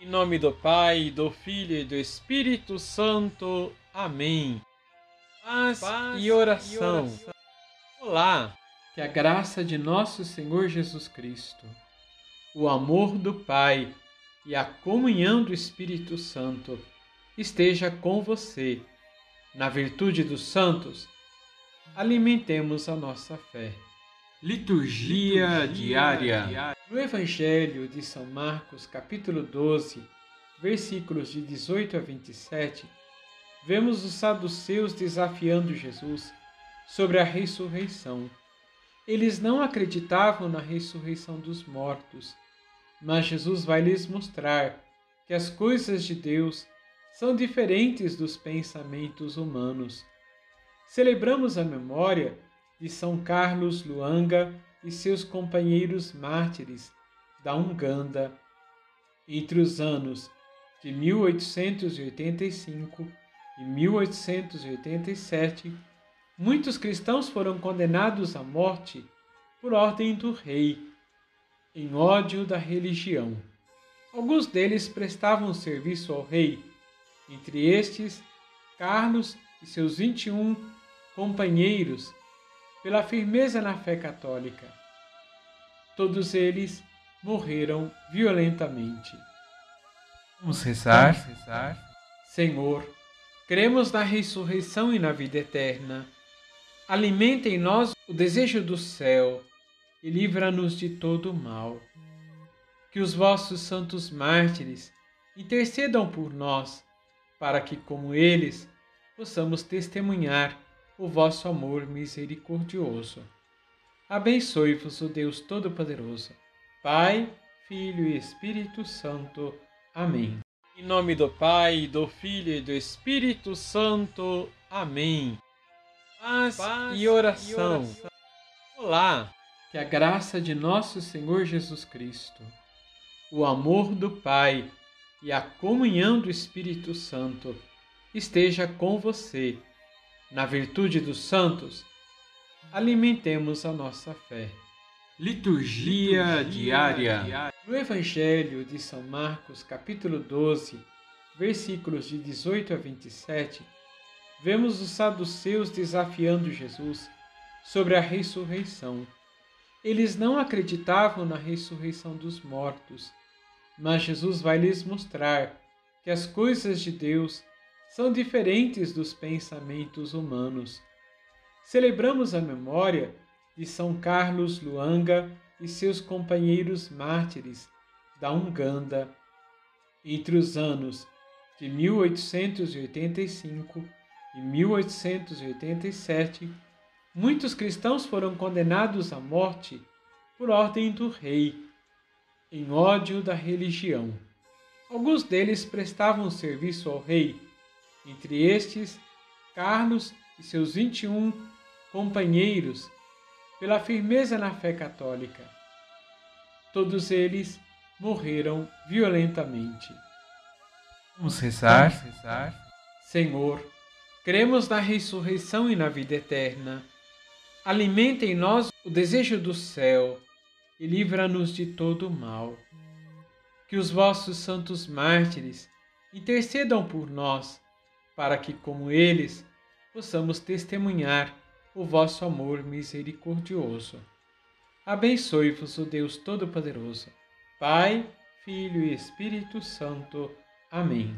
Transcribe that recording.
Em nome do Pai, do Filho e do Espírito Santo. Amém. Paz, Paz e, oração. e oração. Olá, que a graça de nosso Senhor Jesus Cristo, o amor do Pai e a comunhão do Espírito Santo esteja com você. Na virtude dos santos, alimentemos a nossa fé. Liturgia, Liturgia diária. diária. No Evangelho de São Marcos, capítulo 12, versículos de 18 a 27, vemos os saduceus desafiando Jesus sobre a ressurreição. Eles não acreditavam na ressurreição dos mortos, mas Jesus vai lhes mostrar que as coisas de Deus são diferentes dos pensamentos humanos. Celebramos a memória de São Carlos Luanga e seus companheiros mártires da Uganda entre os anos de 1885 e 1887. Muitos cristãos foram condenados à morte por ordem do rei, em ódio da religião. Alguns deles prestavam serviço ao rei, entre estes, Carlos e seus 21 companheiros pela firmeza na fé católica. Todos eles morreram violentamente. Vamos rezar. Vamos rezar. Senhor, cremos na ressurreição e na vida eterna. Alimenta em nós o desejo do céu e livra-nos de todo o mal. Que os vossos santos mártires intercedam por nós, para que, como eles, possamos testemunhar o vosso amor misericordioso. Abençoe-vos o Deus Todo-Poderoso, Pai, Filho e Espírito Santo. Amém. Em nome do Pai, do Filho e do Espírito Santo. Amém. Paz, Paz e, oração. e oração. Olá, que a graça de nosso Senhor Jesus Cristo, o amor do Pai e a comunhão do Espírito Santo esteja com você na virtude dos santos, alimentemos a nossa fé. Liturgia, Liturgia diária. diária. No Evangelho de São Marcos, capítulo 12, versículos de 18 a 27, vemos os saduceus desafiando Jesus sobre a ressurreição. Eles não acreditavam na ressurreição dos mortos, mas Jesus vai lhes mostrar que as coisas de Deus são diferentes dos pensamentos humanos. Celebramos a memória de São Carlos Luanga e seus companheiros mártires da Uganda entre os anos de 1885 e 1887. Muitos cristãos foram condenados à morte por ordem do rei, em ódio da religião. Alguns deles prestavam serviço ao rei entre estes, Carlos e seus 21 companheiros, pela firmeza na fé católica. Todos eles morreram violentamente. Vamos rezar. Vamos rezar. Senhor, cremos na ressurreição e na vida eterna. Alimenta em nós o desejo do céu e livra-nos de todo o mal. Que os vossos santos mártires intercedam por nós para que, como eles, possamos testemunhar o vosso amor misericordioso. Abençoe-vos o Deus Todo-Poderoso, Pai, Filho e Espírito Santo. Amém.